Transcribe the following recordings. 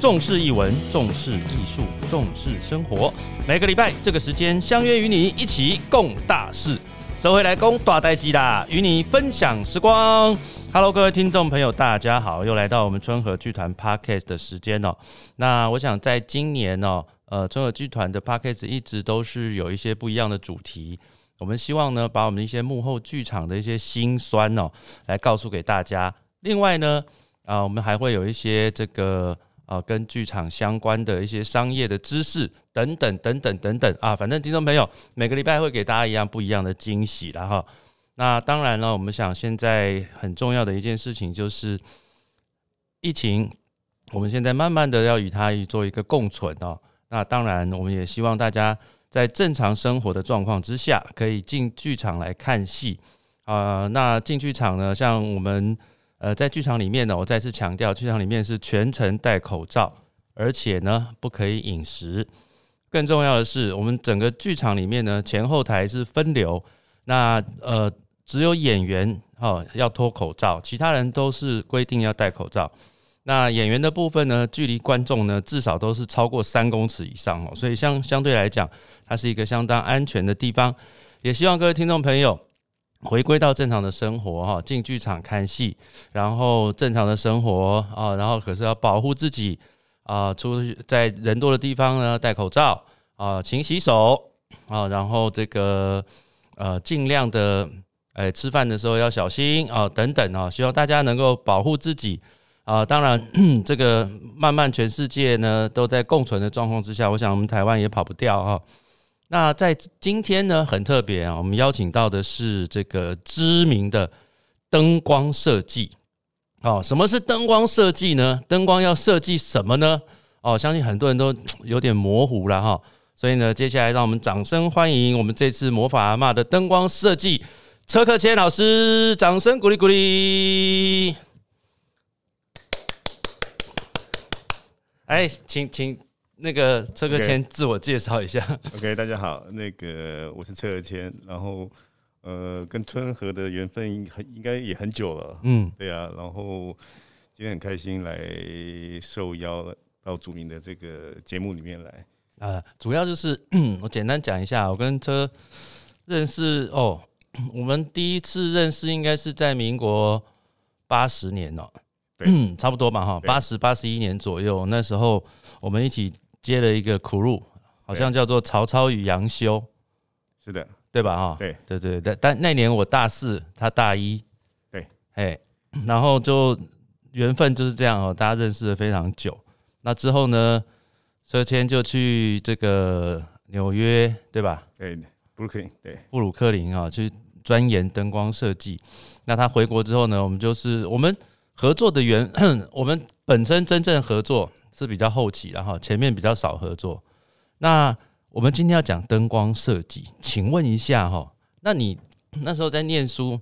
重视译文，重视艺术，重视生活。每个礼拜这个时间，相约与你一起共大事。这回来攻大代机啦，与你分享时光。Hello，各位听众朋友，大家好，又来到我们春和剧团 Podcast 的时间哦。那我想在今年哦，呃，春和剧团的 Podcast 一直都是有一些不一样的主题。我们希望呢，把我们一些幕后剧场的一些辛酸哦，来告诉给大家。另外呢，啊，我们还会有一些这个。啊，跟剧场相关的一些商业的知识等等等等等等啊，反正听众朋友每个礼拜会给大家一样不一样的惊喜了哈。那当然了，我们想现在很重要的一件事情就是疫情，我们现在慢慢的要与它做一个共存哦。那当然，我们也希望大家在正常生活的状况之下，可以进剧场来看戏啊。那进剧场呢，像我们。呃，在剧场里面呢，我再次强调，剧场里面是全程戴口罩，而且呢不可以饮食。更重要的是，我们整个剧场里面呢，前后台是分流。那呃，只有演员哈要脱口罩，其他人都是规定要戴口罩。那演员的部分呢，距离观众呢至少都是超过三公尺以上哦，所以相相对来讲，它是一个相当安全的地方。也希望各位听众朋友。回归到正常的生活哈，进剧场看戏，然后正常的生活啊，然后可是要保护自己啊，出去在人多的地方呢戴口罩啊，勤洗手啊，然后这个呃尽量的哎吃饭的时候要小心啊等等啊，希望大家能够保护自己啊。当然 这个慢慢全世界呢都在共存的状况之下，我想我们台湾也跑不掉啊。那在今天呢，很特别啊，我们邀请到的是这个知名的灯光设计。哦，什么是灯光设计呢？灯光要设计什么呢？哦，相信很多人都 有点模糊了哈。所以呢，接下来让我们掌声欢迎我们这次魔法阿妈的灯光设计车克谦老师，掌声鼓励鼓励。哎，请请。那个车哥先自我介绍一下。OK，大家好，那个我是车哥谦，然后呃，跟春和的缘分很应该也很久了，嗯，对啊，然后今天很开心来受邀到著名的这个节目里面来。呃，主要就是 我简单讲一下，我跟车认识哦，我们第一次认识应该是在民国八十年哦，嗯，差不多吧哈，八十八十一年左右，那时候我们一起。接了一个苦路，好像叫做曹操与杨修，是的，对吧？哈，对对对，但但那年我大四，他大一，对，哎，然后就缘分就是这样哦，大家认识了非常久。那之后呢，车谦就去这个纽约，对吧？对，布鲁克林，对，布鲁克林啊，去钻研灯光设计。那他回国之后呢，我们就是我们合作的缘，我们本身真正合作。是比较后期，然后前面比较少合作。那我们今天要讲灯光设计，请问一下哈，那你那时候在念书，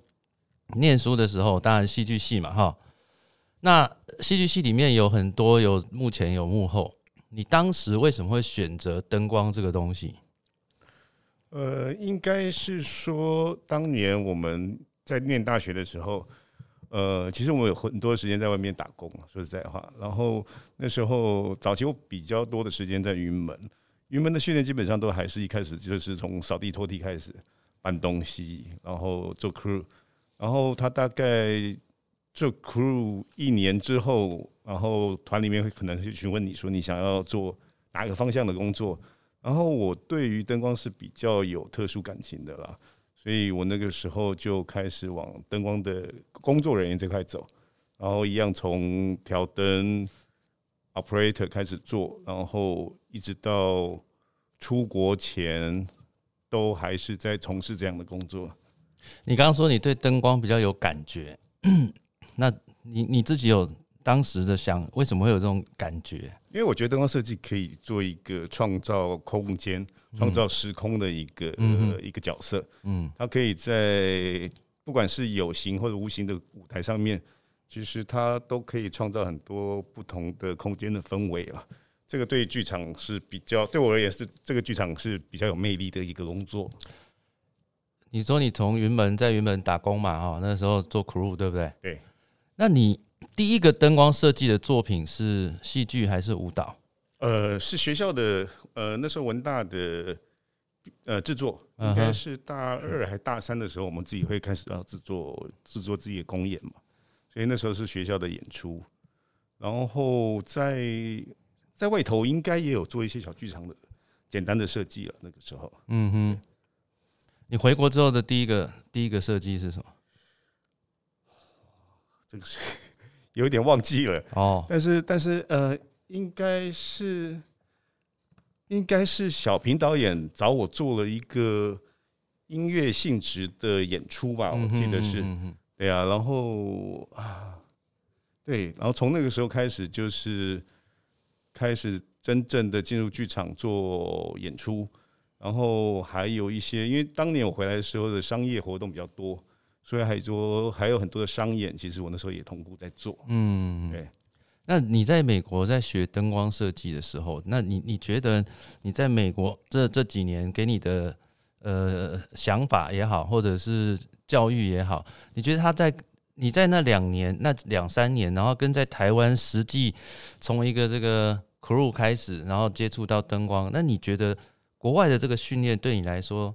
念书的时候，当然戏剧系嘛哈。那戏剧系里面有很多有幕前有幕后，你当时为什么会选择灯光这个东西？呃，应该是说当年我们在念大学的时候。呃，其实我有很多时间在外面打工，说实在话。然后那时候早期我比较多的时间在云门，云门的训练基本上都还是一开始就是从扫地拖地开始搬东西，然后做 crew。然后他大概做 crew 一年之后，然后团里面会可能会询问你说你想要做哪个方向的工作。然后我对于灯光是比较有特殊感情的啦。所以我那个时候就开始往灯光的工作人员这块走，然后一样从调灯 operator 开始做，然后一直到出国前都还是在从事这样的工作。你刚刚说你对灯光比较有感觉，那你你自己有？当时的想为什么会有这种感觉？因为我觉得灯光设计可以做一个创造空间、创造时空的一个呃一个角色。嗯，它可以在不管是有形或者无形的舞台上面，其实它都可以创造很多不同的空间的氛围啊。这个对剧场是比较对我而言是这个剧场是比较有魅力的一个工作。你说你从云门在云门打工嘛？哈，那时候做 crew 对不对？对。那你第一个灯光设计的作品是戏剧还是舞蹈？呃，是学校的，呃，那时候文大的呃制作，应该是大二还大三的时候，我们自己会开始要制作制作自己的公演嘛，所以那时候是学校的演出，然后在在外头应该也有做一些小剧场的简单的设计了，那个时候。嗯哼。你回国之后的第一个第一个设计是什么？这个是有点忘记了，哦，但是但是呃，应该是应该是小平导演找我做了一个音乐性质的演出吧，我记得是，嗯哼对啊，然后啊，对，然后从那个时候开始就是开始真正的进入剧场做演出，然后还有一些，因为当年我回来的时候的商业活动比较多，所以还说还有很多的商演，其实我那时候也同步在做。嗯，对。那你在美国在学灯光设计的时候，那你你觉得你在美国这这几年给你的呃想法也好，或者是教育也好，你觉得他在你在那两年、那两三年，然后跟在台湾实际从一个这个 crew 开始，然后接触到灯光，那你觉得国外的这个训练对你来说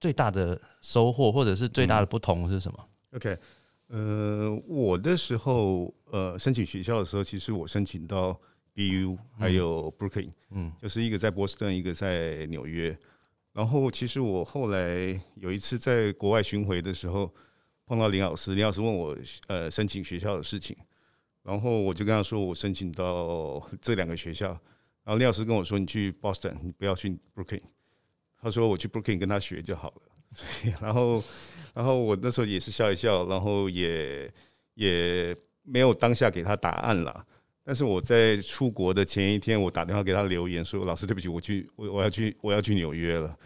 最大的收获，或者是最大的不同是什么？OK，呃，我的时候，呃，申请学校的时候，其实我申请到 BU 还有 Brooklyn，嗯就是一个在波士顿，一个在纽约。然后，其实我后来有一次在国外巡回的时候，碰到林老师，林老师问我，呃，申请学校的事情，然后我就跟他说，我申请到这两个学校。然后林老师跟我说，你去 Boston，你不要去 Brooklyn。他说我去 Brooklyn 跟他学就好了。对，然后，然后我那时候也是笑一笑，然后也也没有当下给他答案了。但是我在出国的前一天，我打电话给他留言说：“老师，对不起，我去，我我要去，我要去纽约了。”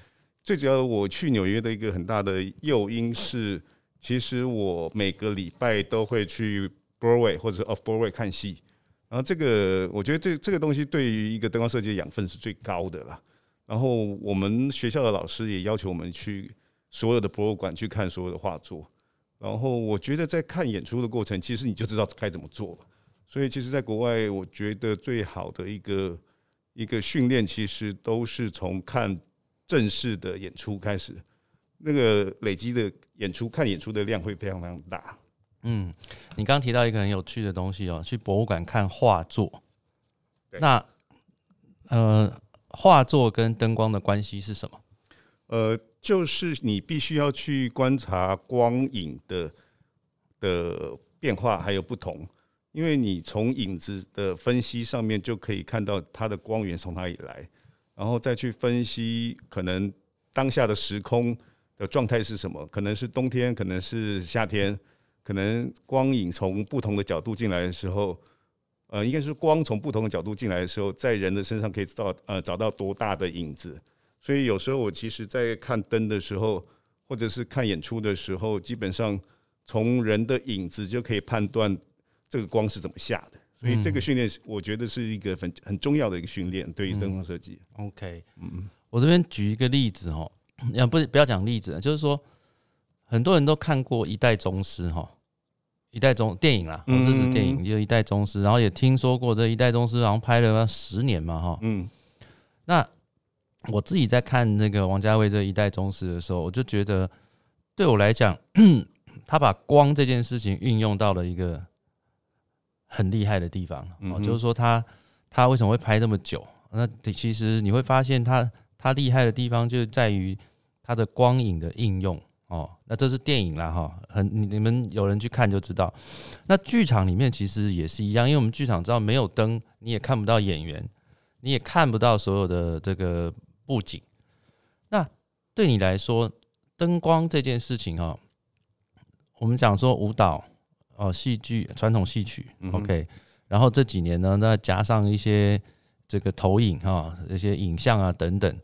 最主要，我去纽约的一个很大的诱因是，其实我每个礼拜都会去 Broadway 或者是 Off Broadway 看戏。然后这个，我觉得对这个东西对于一个灯光设计的养分是最高的啦。然后我们学校的老师也要求我们去所有的博物馆去看所有的画作。然后我觉得在看演出的过程，其实你就知道该怎么做了。所以其实，在国外，我觉得最好的一个一个训练，其实都是从看正式的演出开始，那个累积的演出看演出的量会非常非常大。嗯，你刚刚提到一个很有趣的东西哦，去博物馆看画作。那呃，画作跟灯光的关系是什么？呃，就是你必须要去观察光影的的变化还有不同，因为你从影子的分析上面就可以看到它的光源从哪里来，然后再去分析可能当下的时空的状态是什么，可能是冬天，可能是夏天，可能光影从不同的角度进来的时候。呃，应该是光从不同的角度进来的时候，在人的身上可以找呃找到多大的影子，所以有时候我其实，在看灯的时候，或者是看演出的时候，基本上从人的影子就可以判断这个光是怎么下的。所以这个训练，我觉得是一个很很重要的一个训练，对于灯光设计。OK，嗯，我这边举一个例子哦，要 不不要讲例子，就是说很多人都看过《一代宗师》哈，《一代宗》电影啦，哦这是电影，就《一代宗师》，然后也听说过这《一代宗师》好像拍了十年嘛哈。嗯那我自己在看那个王家卫这《一代宗师》的时候，我就觉得对我来讲，他把光这件事情运用到了一个很厉害的地方哦，就是说他他为什么会拍这么久？那其实你会发现他他厉害的地方就在于他的光影的应用哦。那这是电影啦哈，很你你们有人去看就知道。那剧场里面其实也是一样，因为我们剧场知道没有灯，你也看不到演员，你也看不到所有的这个布景。那对你来说，灯光这件事情哈，我们讲说舞蹈哦，戏剧传统戏曲、嗯 OK，然后这几年呢，那加上一些这个投影哈，一些影像啊等等，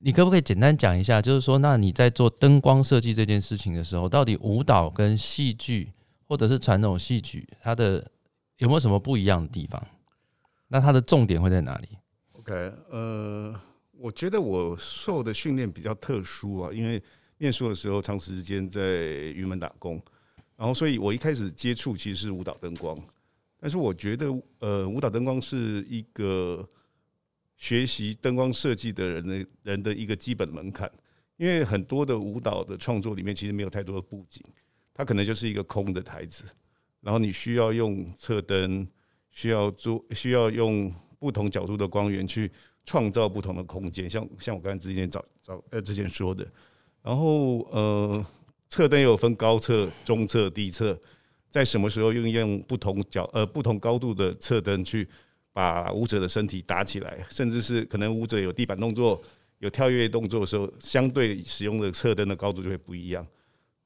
你可不可以简单讲一下？就是说，那你在做灯光设计这件事情的时候，到底舞蹈跟戏剧或者是传统戏曲，它的有没有什么不一样的地方？那它的重点会在哪里？，OK，呃，我觉得我受的训练比较特殊啊，因为念书的时候长时间在云门打工，然后所以我一开始接触其实是舞蹈灯光，但是我觉得呃舞蹈灯光是一个学习灯光设计的人的人的一个基本门槛，因为很多的舞蹈的创作里面其实没有太多的布景，它可能就是一个空的台子，然后你需要用侧灯，需要做需要用不同角度的光源去创造不同的空间，像像我刚才之前早早呃之前说的，然后呃。侧灯有分高侧、中侧、低侧，在什么时候运用不同角呃不同高度的侧灯去把舞者的身体打起来，甚至是可能舞者有地板动作、有跳跃动作的时候，相对使用的侧灯的高度就会不一样。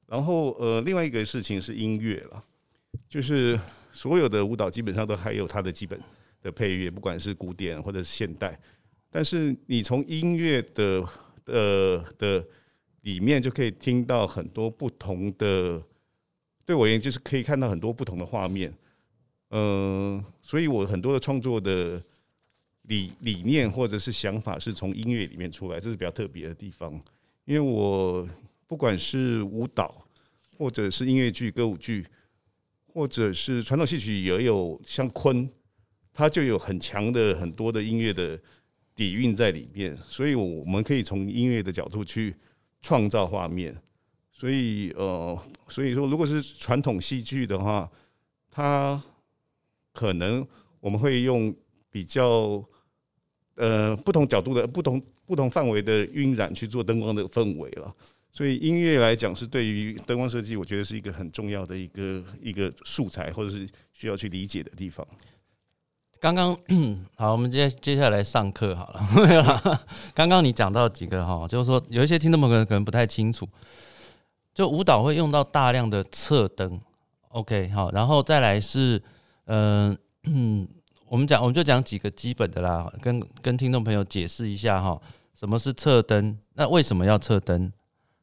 然后呃，另外一个事情是音乐了，就是所有的舞蹈基本上都还有它的基本的配乐，不管是古典或者是现代，但是你从音乐的呃的。里面就可以听到很多不同的，对我而言就是可以看到很多不同的画面，嗯，所以我很多的创作的理理念或者是想法是从音乐里面出来，这是比较特别的地方。因为我不管是舞蹈，或者是音乐剧、歌舞剧，或者是传统戏曲，也有像昆，它就有很强的很多的音乐的底蕴在里面，所以我们可以从音乐的角度去。创造画面，所以呃，所以说，如果是传统戏剧的话，它可能我们会用比较呃不同角度的、不同不同范围的晕染去做灯光的氛围了。所以音乐来讲，是对于灯光设计，我觉得是一个很重要的一个一个素材，或者是需要去理解的地方。刚刚 好，我们接接下来上课好了。没有了刚刚你讲到几个哈，就是说有一些听众朋友可能不太清楚，就舞蹈会用到大量的侧灯。OK，好，然后再来是，嗯，我们讲我们就讲几个基本的啦，跟跟听众朋友解释一下哈，什么是侧灯？那为什么要侧灯？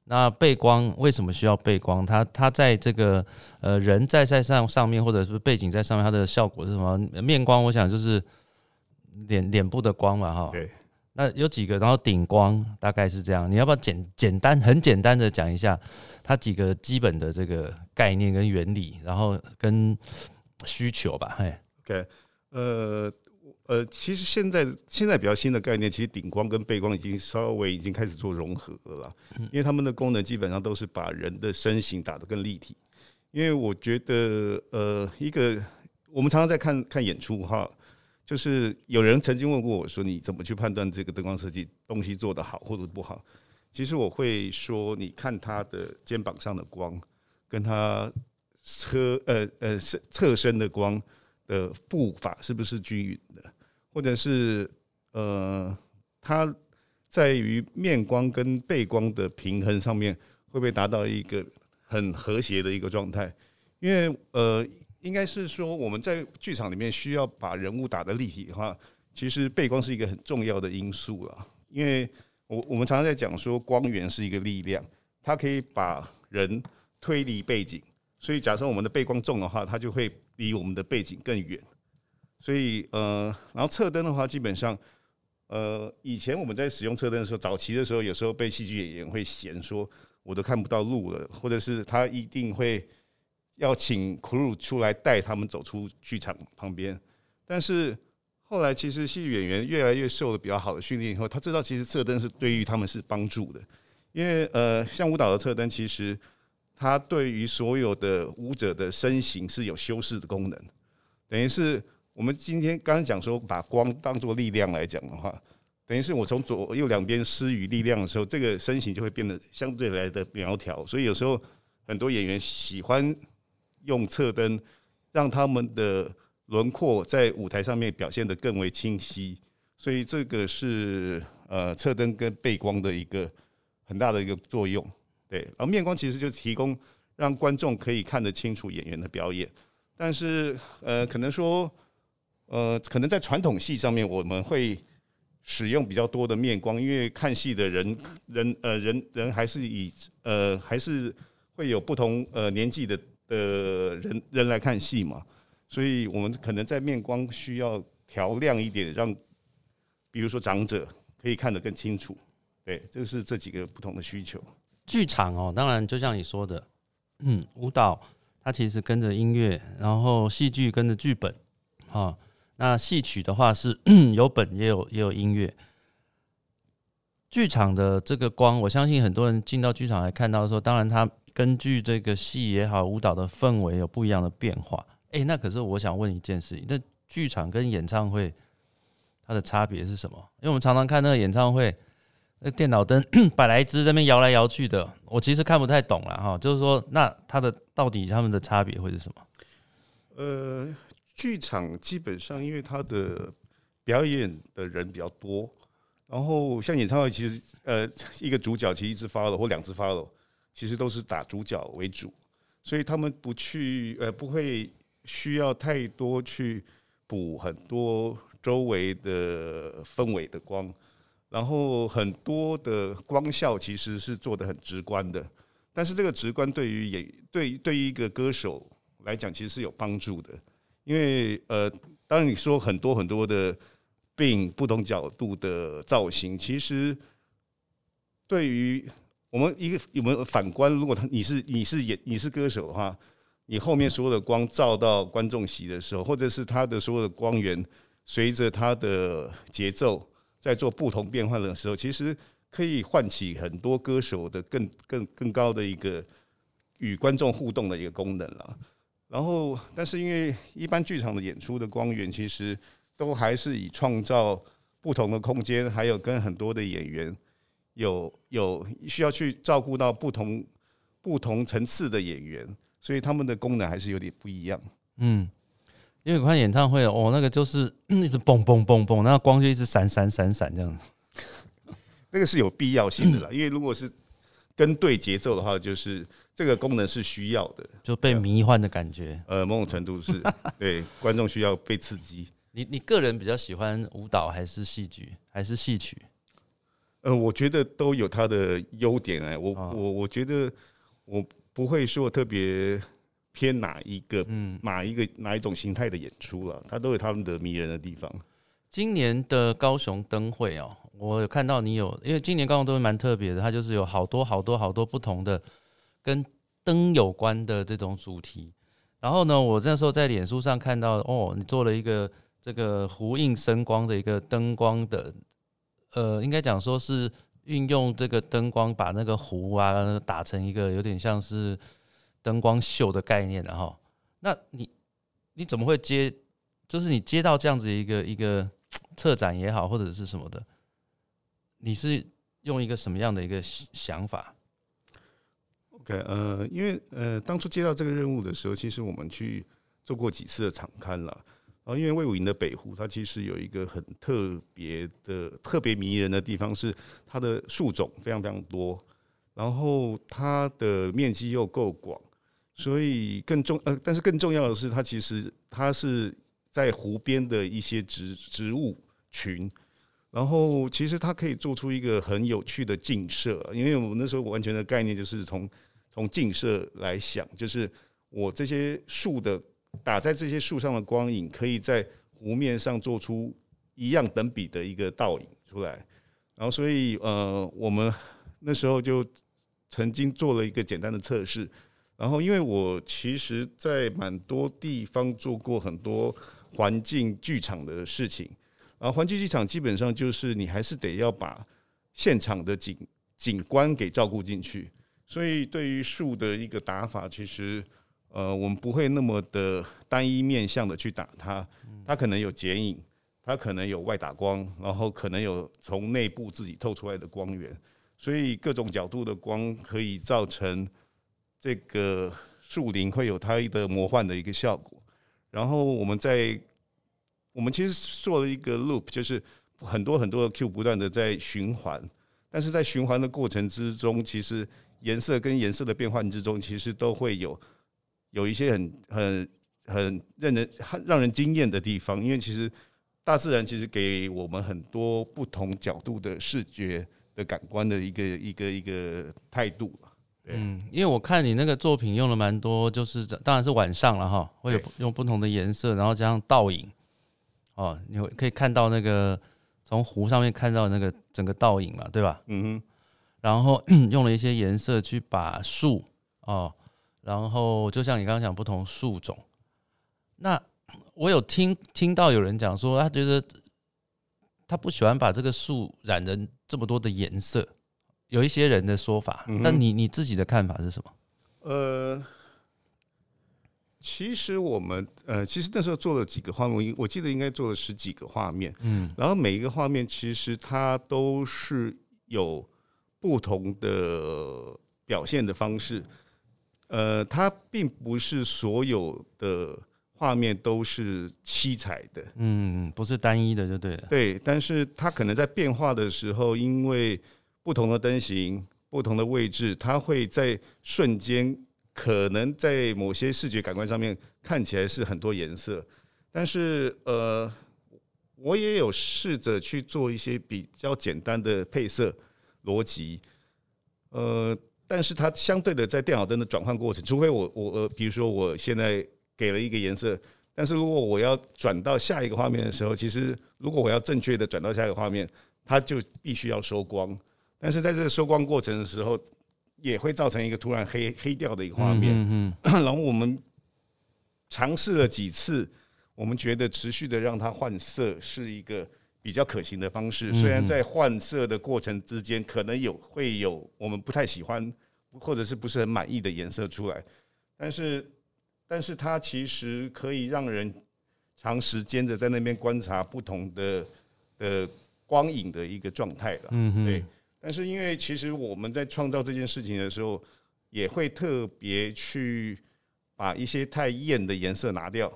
那背光为什么需要背光？它它在这个呃人在在上上面，或者是背景在上面，它的效果是什么？面光我想就是脸脸部的光嘛，哈。对。那有几个，然后顶光大概是这样。你要不要简简单很简单的讲一下它几个基本的这个概念跟原理，然后跟需求吧？嘿。OK，呃。呃，其实现在现在比较新的概念，其实顶光跟背光已经稍微已经开始做融合了，因为他们的功能基本上都是把人的身形打得更立体。因为我觉得，呃，一个我们常常在看看演出哈，就是有人曾经问过我说，你怎么去判断这个灯光设计东西做得好或者不好？其实我会说，你看他的肩膀上的光，跟他车呃呃侧侧身的光的步伐是不是均匀的？或者是呃，它在于面光跟背光的平衡上面，会不会达到一个很和谐的一个状态？因为呃，应该是说我们在剧场里面需要把人物打得立体的话，其实背光是一个很重要的因素了。因为我我们常常在讲说，光源是一个力量，它可以把人推离背景。所以假设我们的背光重的话，它就会离我们的背景更远。所以呃，然后侧灯的话，基本上，呃，以前我们在使用侧灯的时候，早期的时候，有时候被戏剧演员会嫌说我都看不到路了，或者是他一定会要请 crew 出来带他们走出剧场旁边。但是后来，其实戏剧演员越来越受了比较好的训练以后，他知道其实侧灯是对于他们是帮助的，因为呃，像舞蹈的侧灯，其实它对于所有的舞者的身形是有修饰的功能，等于是。我们今天刚刚讲说，把光当做力量来讲的话，等于是我从左右两边施予力量的时候，这个身形就会变得相对来的苗条。所以有时候很多演员喜欢用侧灯，让他们的轮廓在舞台上面表现得更为清晰。所以这个是呃侧灯跟背光的一个很大的一个作用。对，而面光其实就提供让观众可以看得清楚演员的表演，但是呃可能说。呃，可能在传统戏上面，我们会使用比较多的面光，因为看戏的人人呃人人还是以呃还是会有不同呃年纪的的人人来看戏嘛，所以我们可能在面光需要调亮一点，让比如说长者可以看得更清楚。对，这是这几个不同的需求。剧场哦，当然就像你说的，嗯，舞蹈。它其实跟着音乐，然后戏剧跟着剧本，哈。那戏曲的话是 有本也有也有音乐。剧场的这个光，我相信很多人进到剧场来看到的时候，当然它根据这个戏也好，舞蹈的氛围有不一样的变化。诶，那可是我想问一件事情，那剧场跟演唱会它的差别是什么？因为我们常常看那个演唱会，那电脑灯 百来只在那边摇来摇去的，我其实看不太懂了哈。就是说，那它的到底他们的差别会是什么？呃，剧场基本上因为它的表演的人比较多。然后像演唱会，其实呃一个主角其实一支 follow 或两只 follow，其实都是打主角为主，所以他们不去呃不会需要太多去补很多周围的氛围的光，然后很多的光效其实是做的很直观的，但是这个直观对于演对对于一个歌手来讲其实是有帮助的，因为呃当你说很多很多的。并不同角度的造型，其实对于我们一个有没有反观？如果他你是你是演你是歌手的话，你后面所有的光照到观众席的时候，或者是他的所有的光源随着他的节奏在做不同变换的时候，其实可以唤起很多歌手的更更更高的一个与观众互动的一个功能了。然后，但是因为一般剧场的演出的光源，其实都还是以创造不同的空间，还有跟很多的演员有有需要去照顾到不同不同层次的演员，所以他们的功能还是有点不一样。嗯，因为我看演唱会哦，那个就是 一直蹦蹦蹦蹦，那光就一直闪闪闪闪这样，那个是有必要性的啦。因为如果是跟对节奏的话，就是这个功能是需要的，就被迷幻的感觉。呃，某种程度是 对观众需要被刺激。你你个人比较喜欢舞蹈还是戏剧还是戏曲？呃，我觉得都有它的优点哎，我我我觉得我不会说特别偏哪一个，嗯，哪一个哪一种形态的演出了，它都有他们的迷人的地方。今年的高雄灯会哦，我有看到你有，因为今年高雄都会蛮特别的，它就是有好多好多好多不同的跟灯有关的这种主题。然后呢，我那时候在脸书上看到，哦，你做了一个。这个呼应声光的一个灯光的，呃，应该讲说是运用这个灯光把那个壶啊打成一个有点像是灯光秀的概念的哈。那你你怎么会接？就是你接到这样子一个一个 策展也好，或者是什么的，你是用一个什么样的一个想法？OK，呃，因为呃，当初接到这个任务的时候，其实我们去做过几次的场刊了。然后，因为魏武营的北湖，它其实有一个很特别的、特别迷人的地方，是它的树种非常非常多，然后它的面积又够广，所以更重呃，但是更重要的是，它其实它是在湖边的一些植植物群，然后其实它可以做出一个很有趣的镜射，因为我那时候完全的概念就是从从镜射来想，就是我这些树的。打在这些树上的光影，可以在湖面上做出一样等比的一个倒影出来。然后，所以呃，我们那时候就曾经做了一个简单的测试。然后，因为我其实在蛮多地方做过很多环境剧场的事情。然后，环球剧场基本上就是你还是得要把现场的景景观给照顾进去。所以，对于树的一个打法，其实。呃，我们不会那么的单一面向的去打它，它可能有剪影，它可能有外打光，然后可能有从内部自己透出来的光源，所以各种角度的光可以造成这个树林会有它的魔幻的一个效果。然后我们在我们其实做了一个 loop，就是很多很多的 Q 不断的在循环，但是在循环的过程之中，其实颜色跟颜色的变换之中，其实都会有。有一些很很很让人让人惊艳的地方，因为其实大自然其实给我们很多不同角度的视觉的感官的一个一个一个态度嗯，因为我看你那个作品用了蛮多，就是当然是晚上了哈，会有用不同的颜色，然后加上倒影，哦，你会可以看到那个从湖上面看到那个整个倒影嘛，对吧？嗯哼。然后 用了一些颜色去把树哦。然后就像你刚刚讲不同树种，那我有听听到有人讲说，他觉得他不喜欢把这个树染成这么多的颜色，有一些人的说法，嗯但你你自己的看法是什么？呃，其实我们呃，其实那时候做了几个画面，我我记得应该做了十几个画面，嗯。然后每一个画面其实它都是有不同的表现的方式，呃，它并不是所有的画面都是七彩的，嗯，不是单一的就对了。对，但是它可能在变化的时候，因为不同的灯型、不同的位置，它会在瞬间可能在某些视觉感官上面看起来是很多颜色，但是呃，我也有试着去做一些比较简单的配色逻辑，呃，但是它相对的在电脑灯的转换过程，除非我我呃，比如说我现在给了一个颜色，但是如果我要转到下一个画面的时候，其实如果我要正确的转到下一个画面，它就必须要收光。但是在这个收光过程的时候，也会造成一个突然黑黑掉的一个画面。嗯嗯 然后我们尝试了几次，我们觉得持续的让它换色是一个比较可行的方式。虽然在换色的过程之间，可能有会有我们不太喜欢或者是不是很满意的颜色出来，但是但是它其实可以让人长时间的在那边观察不同的的光影的一个状态了。嗯哼对。但是因为其实我们在创造这件事情的时候，也会特别去把一些太艳的颜色拿掉，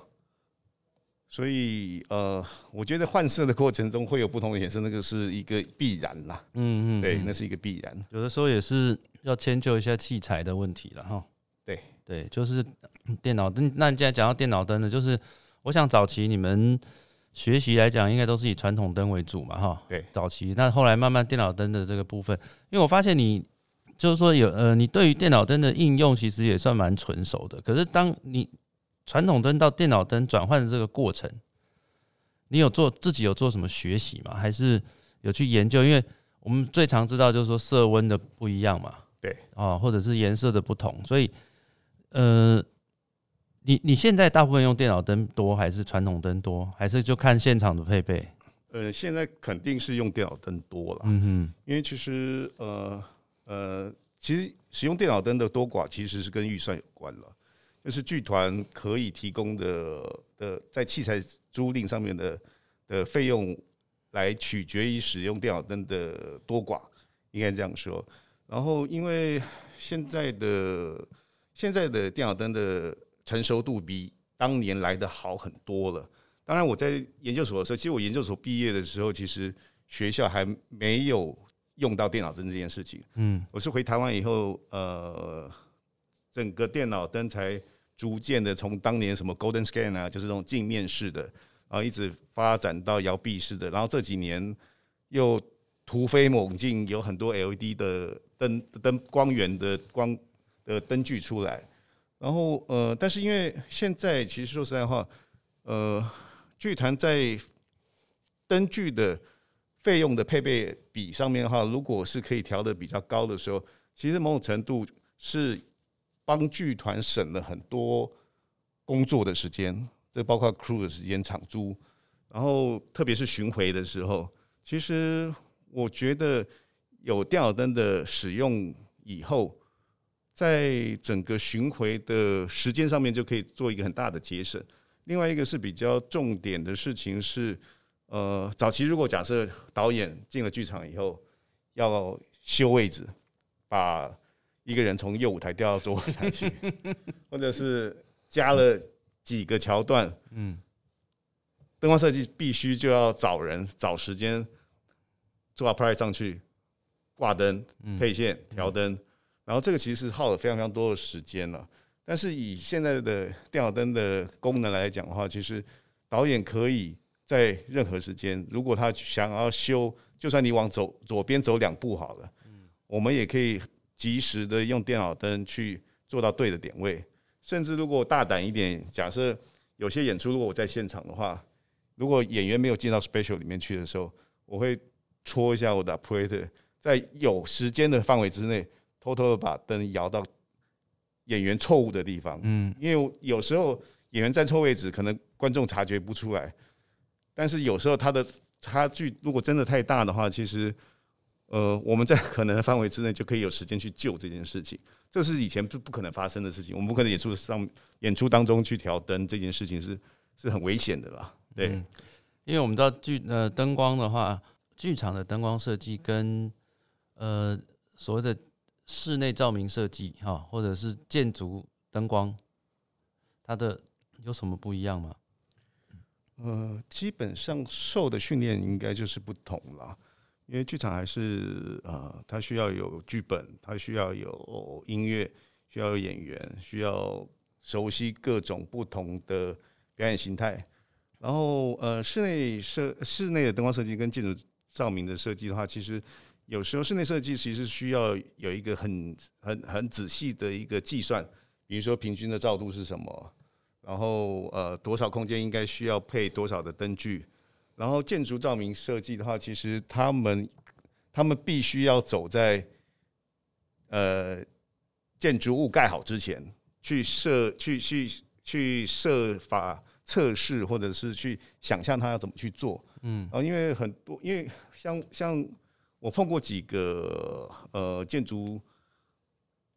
所以呃，我觉得换色的过程中会有不同的颜色，那个是一个必然啦。嗯嗯，对，嗯那是一个必然。有的时候也是要迁就一下器材的问题了哈。对对，就是电脑灯。那你既然讲到电脑灯呢，就是我想早期你们学习来讲，应该都是以传统灯为主嘛哈。对，早期那后来慢慢电脑灯的这个部分，因为我发现你就是说有呃，你对于电脑灯的应用其实也算蛮纯熟的。可是当你传统灯到电脑灯转换的这个过程，你有做自己有做什么学习吗？还是有去研究？因为我们最常知道就是说色温的不一样嘛，对，啊，或者是颜色的不同，所以呃，你你现在大部分用电脑灯多还是传统灯多，还是就看现场的配备？呃，现在肯定是用电脑灯多了，嗯哼因为其实呃呃，其实使用电脑灯的多寡其实是跟预算有关了，就是剧团可以提供的的在器材租赁上面的的费用，来取决于使用电脑灯的多寡，应该这样说。然后因为现在的现在的电脑灯的成熟度比当年来的好很多了。当然，我在研究所的时候，其实我研究所毕业的时候，其实学校还没有用到电脑灯这件事情。嗯我是回台湾以后，呃，整个电脑灯才逐渐的从当年什么 Golden Scan 啊，就是那种镜面式的，然后一直发展到摇臂式的，然后这几年又突飞猛进，有很多 LED 的灯灯光源的光的灯具出来。然后呃，但是因为现在其实说实在话，呃，剧团在灯具的费用的配备比上面的话，如果是可以调的比较高的时候，其实某种程度是帮剧团省了很多工作的时间，这包括 crew 的时间、场租，然后特别是巡回的时候，其实我觉得有电脑灯的使用以后，在整个巡回的时间上面就可以做一个很大的节省。另外一个是比较重点的事情是，呃，早期如果假设导演进了剧场以后要修位置，把一个人从右舞台调到左舞台去，或者是加了几个桥段，嗯灯光设计必须就要找人找时间做 apply 上去，挂灯、嗯配线、调灯，然后这个其实耗了非常非常多的时间了。但是以现在的电脑灯的功能来讲的话，其实导演可以在任何时间，如果他想要修，就算你往走左边走两步好了，嗯我们也可以及时的用电脑灯去做到对的点位。甚至如果大胆一点，假设有些演出如果我在现场的话，如果演员没有进到 special 里面去的时候，我会戳一下我的 operator，在有时间的范围之内，偷偷的把灯摇到演员错误的地方。嗯因为有时候演员站错位置，可能观众察觉不出来，但是有时候他的差距如果真的太大的话，其实呃我们在可能的范围之内就可以有时间去救这件事情。这是以前是不可能发生的事情，我们不可能演出上演出当中去调灯这件事情是是很危险的啦。对，嗯因为我们知道剧呃灯光的话，剧场的灯光设计跟呃所谓的室内照明设计哈，或者是建筑灯光，它的有什么不一样吗？呃，基本上受的训练应该就是不同了，因为剧场还是呃，它需要有剧本，它需要有音乐，需要有演员，需要熟悉各种不同的表演形态。然后呃，室内设室内的灯光设计跟建筑照明的设计的话，其实有时候室内设计其实需要有一个很很很仔细的一个计算，比如说平均的照度是什么，然后呃多少空间应该需要配多少的灯具，然后建筑照明设计的话，其实他们他们必须要走在呃建筑物盖好之前去设去去去设法测试，或者是去想象它要怎么去做。嗯然后，因为很多，因为像像我碰过几个呃建筑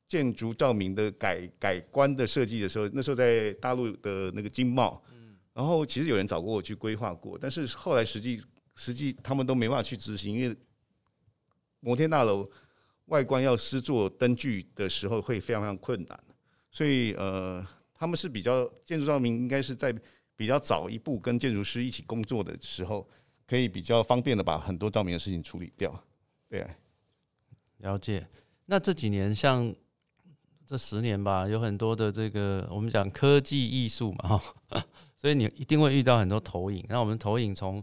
建筑照明的改改观的设计的时候，那时候在大陆的那个经贸，然后其实有人找过我去规划过，但是后来实际实际他们都没办法去执行，因为摩天大楼外观要施做灯具的时候会非常非常困难，所以呃他们是比较建筑照明应该是在比较早一步跟建筑师一起工作的时候，可以比较方便的把很多照明的事情处理掉。对，了解。那这几年像这十年吧，有很多的这个我们讲科技艺术嘛，哈，所以你一定会遇到很多投影。那我们投影从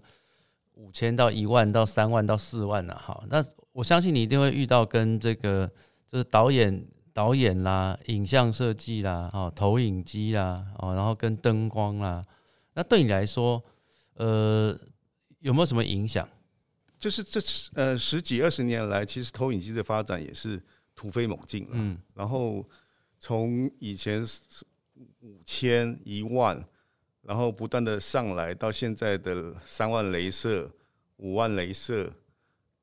五千到一万到三万到四万呐、哈。那我相信你一定会遇到跟这个就是导演导演啦、影像设计啦、哦投影机啦、哦然后跟灯光啦。那对你来说，呃，有没有什么影响？就是这呃十几二十年来，其实投影机的发展也是突飞猛进了。嗯然后从以前五千一万，然后不断的上来，到现在的三万镭射、五万镭射，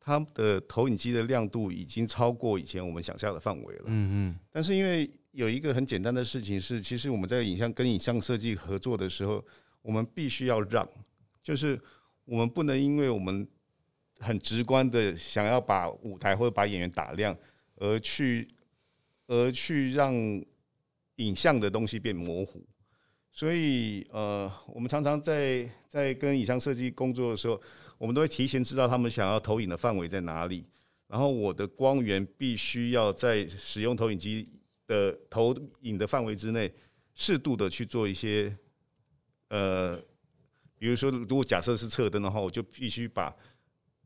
它的投影机的亮度已经超过以前我们想象的范围了。嗯嗯但是因为有一个很简单的事情是，其实我们在影像跟影像设计合作的时候，我们必须要让，就是我们不能因为我们很直观的想要把舞台或者把演员打亮，而去而去让影像的东西变模糊。所以呃，我们常常在在跟影像设计工作的时候，我们都会提前知道他们想要投影的范围在哪里。然后我的光源必须要在使用投影机的投影的范围之内，适度的去做一些，呃，比如说，如果假设是侧灯的话，我就必须把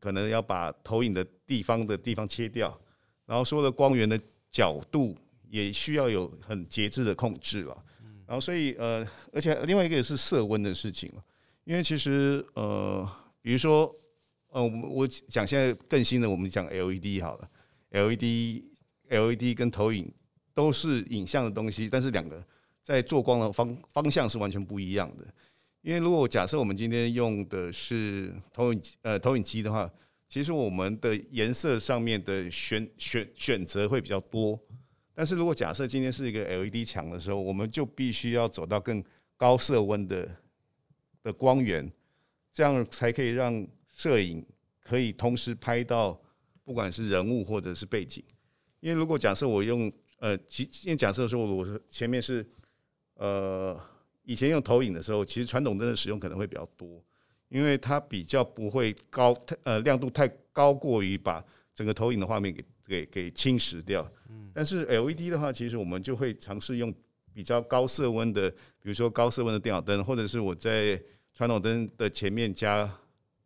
可能要把投影的地方的地方切掉，然后所有的光源的角度也需要有很节制的控制了。然后所以呃，而且另外一个也是色温的事情，因为其实呃，比如说呃，我我讲现在更新的，我们讲 LED 好了，LED LED 跟投影都是影像的东西，但是两个在做光的方方向是完全不一样的。因为如果假设我们今天用的是投影呃投影机的话，其实我们的颜色上面的选选选择会比较多。但是如果假设今天是一个 LED 墙的时候，我们就必须要走到更高色温的的光源，这样才可以让摄影可以同时拍到不管是人物或者是背景。因为如果假设我用呃，其因为假设说我前面是呃以前用投影的时候，其实传统灯的使用可能会比较多，因为它比较不会高呃亮度太高过于把整个投影的画面给给给侵蚀掉。嗯但是 LED 的话，其实我们就会尝试用比较高色温的，比如说高色温的电脑灯，或者是我在传统灯的前面加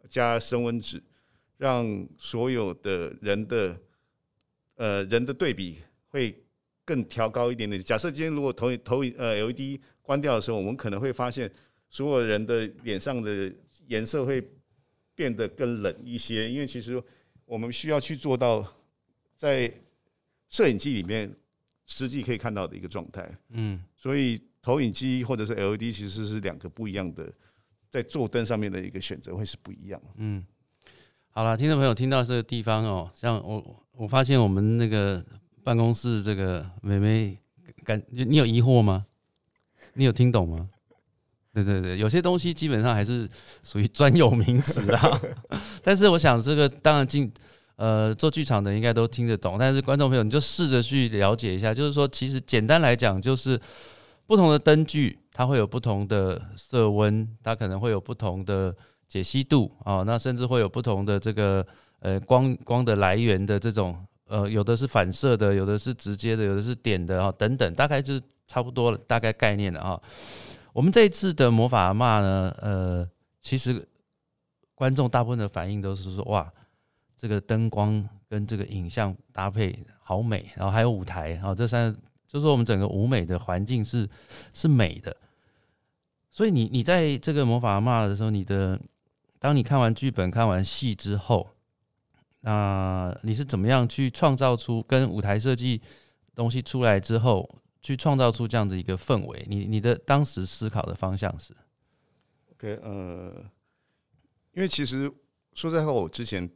加升温纸，让所有的人的呃人的对比会更调高一点点。假设今天如果投影投影呃 LED 关掉的时候，我们可能会发现所有人的脸上的颜色会变得更冷一些，因为其实我们需要去做到在摄影机里面实际可以看到的一个状态。嗯，所以投影机或者是 LED 其实是两个不一样的，在做灯上面的一个选择会是不一样。嗯，好了，听众朋友听到这个地方哦，像我我发现我们那个办公室这个妹妹感，你有疑惑吗？你有听懂吗？对对对，有些东西基本上还是属于专有名词啊。但是我想这个当然进呃做剧场的应该都听得懂，但是观众朋友你就试着去了解一下，就是说其实简单来讲就是不同的灯具它会有不同的色温，它可能会有不同的解析度啊，那甚至会有不同的这个呃光光的来源的这种呃有的是反射的，有的是直接的，有的是点的啊等等，大概就是差不多了，大概概念了啊。我们这一次的魔法阿嬷呢，呃，其实观众大部分的反应都是说，哇，这个灯光跟这个影像搭配好美，然后还有舞台，然后这三，就是我们整个舞美的环境是是美的。所以你你在这个魔法阿嬷的时候，你的当你看完剧本、看完戏之后，那你是怎么样去创造出跟舞台设计东西出来之后？去创造出这样的一个氛围，你你的当时思考的方向是？OK，呃，因为其实说实话，我之前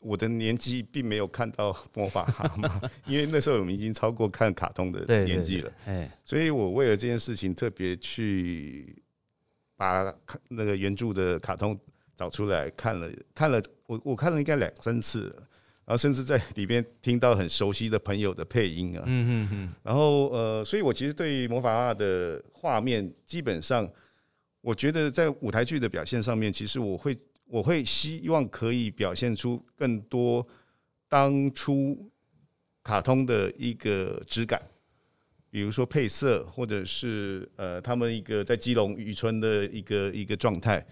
我的年纪并没有看到 魔法蛤蟆，因为那时候我们已经超过看卡通的年纪了，哎，所以我为了这件事情特别去把那个原著的卡通找出来看了，看了我我看了应该两三次。然后甚至在里边听到很熟悉的朋友的配音啊，嗯嗯嗯。然后呃，所以我其实对于魔法阿的画面，基本上我觉得在舞台剧的表现上面，其实我会我会希望可以表现出更多当初卡通的一个质感，比如说配色，或者是呃他们一个在基隆渔村的一个一个状态。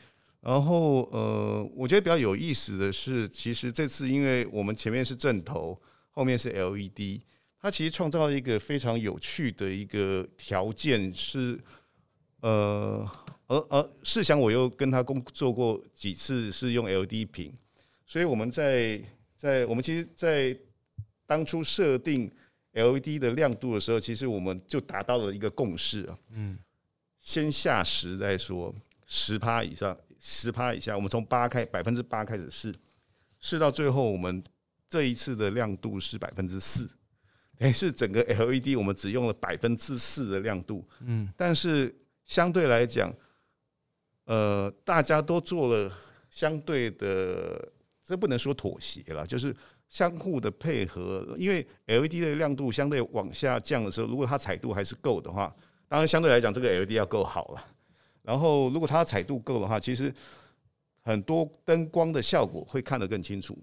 然后，呃，我觉得比较有意思的是，其实这次因为我们前面是正头，后面是 LED，它其实创造了一个非常有趣的一个条件是，呃，而而试想我又跟他工作过几次是用 LED 屏，所以我们在在我们其实，在当初设定 LED 的亮度的时候，其实我们就达到了一个共识啊，嗯，先下十再说，十趴以上。十趴以下，我们从八开百分之八开始试，试到最后，我们这一次的亮度是百分之四，哎，是整个 LED 我们只用了百分之四的亮度，嗯，但是相对来讲，呃，大家都做了相对的，这不能说妥协了，就是相互的配合，因为 LED 的亮度相对往下降的时候，如果它彩度还是够的话，当然相对来讲，这个 LED 要够好了。然后，如果它彩度够的话，其实很多灯光的效果会看得更清楚，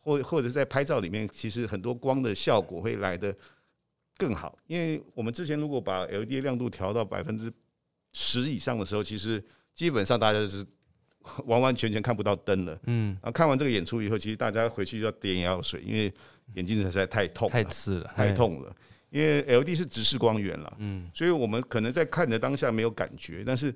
或或者在拍照里面，其实很多光的效果会来的更好。因为我们之前如果把 LED 亮度调到百分之十以上的时候，其实基本上大家是完完全全看不到灯了。嗯，然后看完这个演出以后，其实大家回去要点眼药水，因为眼睛实在太痛、太刺了、太痛了。因为 LED 是直视光源了，嗯，所以我们可能在看的当下没有感觉，但是。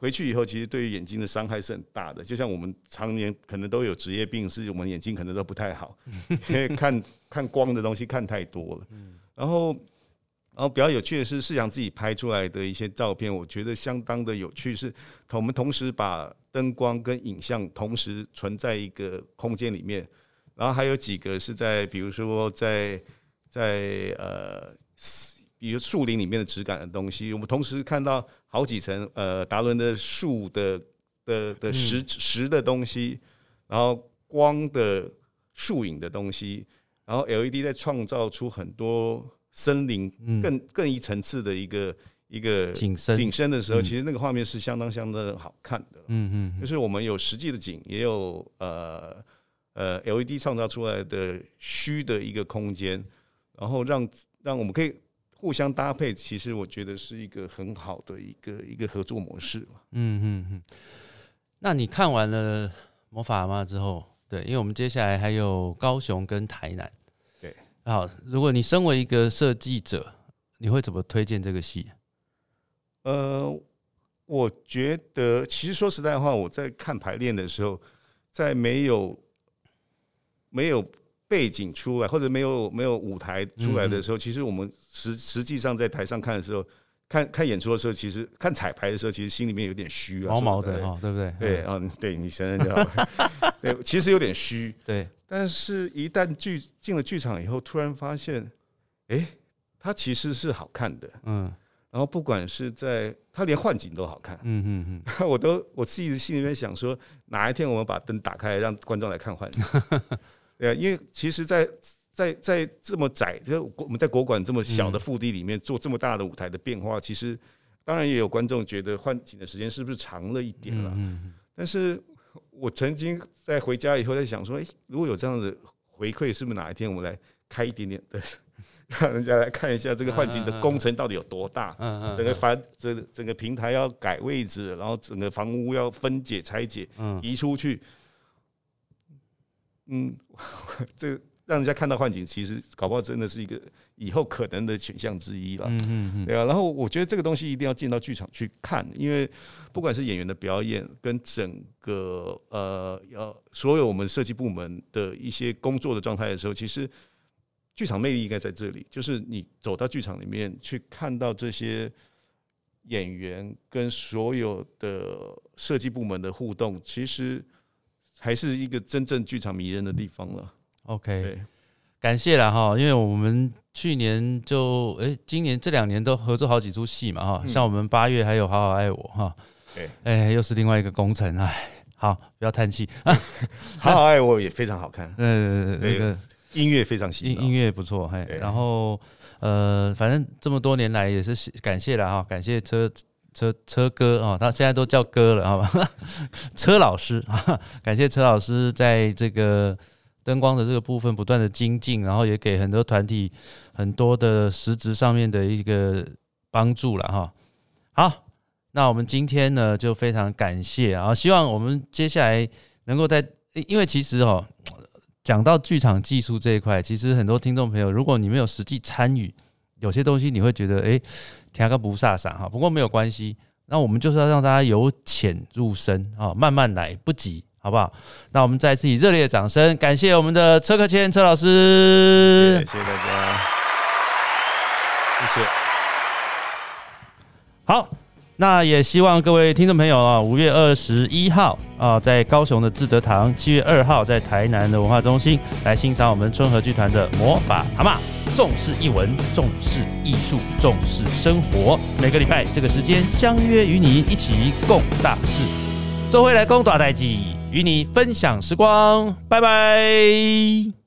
回去以后，其实对于眼睛的伤害是很大的。就像我们常年可能都有职业病，是我们眼睛可能都不太好，因为看看光的东西看太多了。然后，然后比较有趣的是，世阳自己拍出来的一些照片，我觉得相当的有趣。是我们同时把灯光跟影像同时存在一个空间里面，然后还有几个是在，比如说在在呃。比如树林里面的质感的东西，我们同时看到好几层呃达伦的树的的的实实的东西，然后光的树影的东西，然后 LED 在创造出很多森林更更一层次的一个一个景深景深的时候，其实那个画面是相当相当好看的。嗯嗯，就是我们有实际的景，也有呃呃 LED 创造出来的虚的一个空间，然后让让我们可以。互相搭配，其实我觉得是一个很好的一个一个合作模式嘛。嗯嗯嗯。那你看完了《魔法妈》之后，对，因为我们接下来还有高雄跟台南。对。好，如果你身为一个设计者，你会怎么推荐这个戏？呃，我觉得其实说实在话，我在看排练的时候，在没有没有背景出来，或者没有没有舞台出来的时候，其实我们实实际上在台上看的时候，看看演出的时候，其实看彩排的时候，其实心里面有点虚啊，毛毛的哈，对不对？对，嗯，对你承认就好。对，其实有点虚，对，但是一旦剧进了剧场以后，突然发现，哎，它其实是好看的。嗯然后不管是在它连幻景都好看，嗯嗯嗯，我都我自己心里面想说，哪一天我们把灯打开，让观众来看幻景。对啊，因为其实在，在在这么窄，就我们在国馆这么小的腹地里面做这么大的舞台的变化，其实当然也有观众觉得换景的时间是不是长了一点了？嗯但是我曾经在回家以后在想说，诶，如果有这样的回馈，是不是哪一天我们来开一点点的，让人家来看一下这个幻景的工程到底有多大？嗯嗯整个房这个整个平台要改位置，然后整个房屋要分解拆解嗯移出去，嗯，这让人家看到幻景，其实搞不好真的是一个以后可能的选项之一了。嗯嗯嗯，对啊，然后我觉得这个东西一定要进到剧场去看，因为不管是演员的表演，跟整个呃呃所有我们设计部门的一些工作的状态的时候，其实剧场魅力应该在这里，就是你走到剧场里面去看到这些演员跟所有的设计部门的互动，其实还是一个真正剧场迷人的地方了。，OK，感谢了哈，因为我们去年就诶，今年这两年都合作好几出戏嘛哈，嗯。像我们八月还有好好爱我哈，对，哎，又是另外一个工程，哎，好，不要叹气，好好爱我也非常好看，嗯，那个音乐非常洗脑音音乐不错，嘿，然后呃，反正这么多年来也是感谢了哈，感谢车车车哥啊，他现在都叫哥了，好吧？车老师啊，感谢车老师在这个灯光的这个部分不断的精进，然后也给很多团体很多的实质上面的一个帮助了哈。好，那我们今天呢就非常感谢啊，希望我们接下来能够在，因为其实哦。讲到剧场技术这一块，其实很多听众朋友，如果你没有实际参与，有些东西你会觉得，哎，听个不飒飒哈。不过没有关系，那我们就是要让大家由浅入深啊，慢慢来，不急，好不好？那我们再次以热烈的掌声，感谢我们的车克谦车老师谢。谢大家，谢谢。好，那也希望各位听众朋友啊，五月二十一号啊，在高雄的志德堂；七月二号在台南的文化中心来欣赏我们春和剧团的魔法蛤蟆。重视译文，重视艺术，重视生活。每个礼拜这个时间相约与你一起共大事，周会来攻大代际，与你分享时光。拜拜。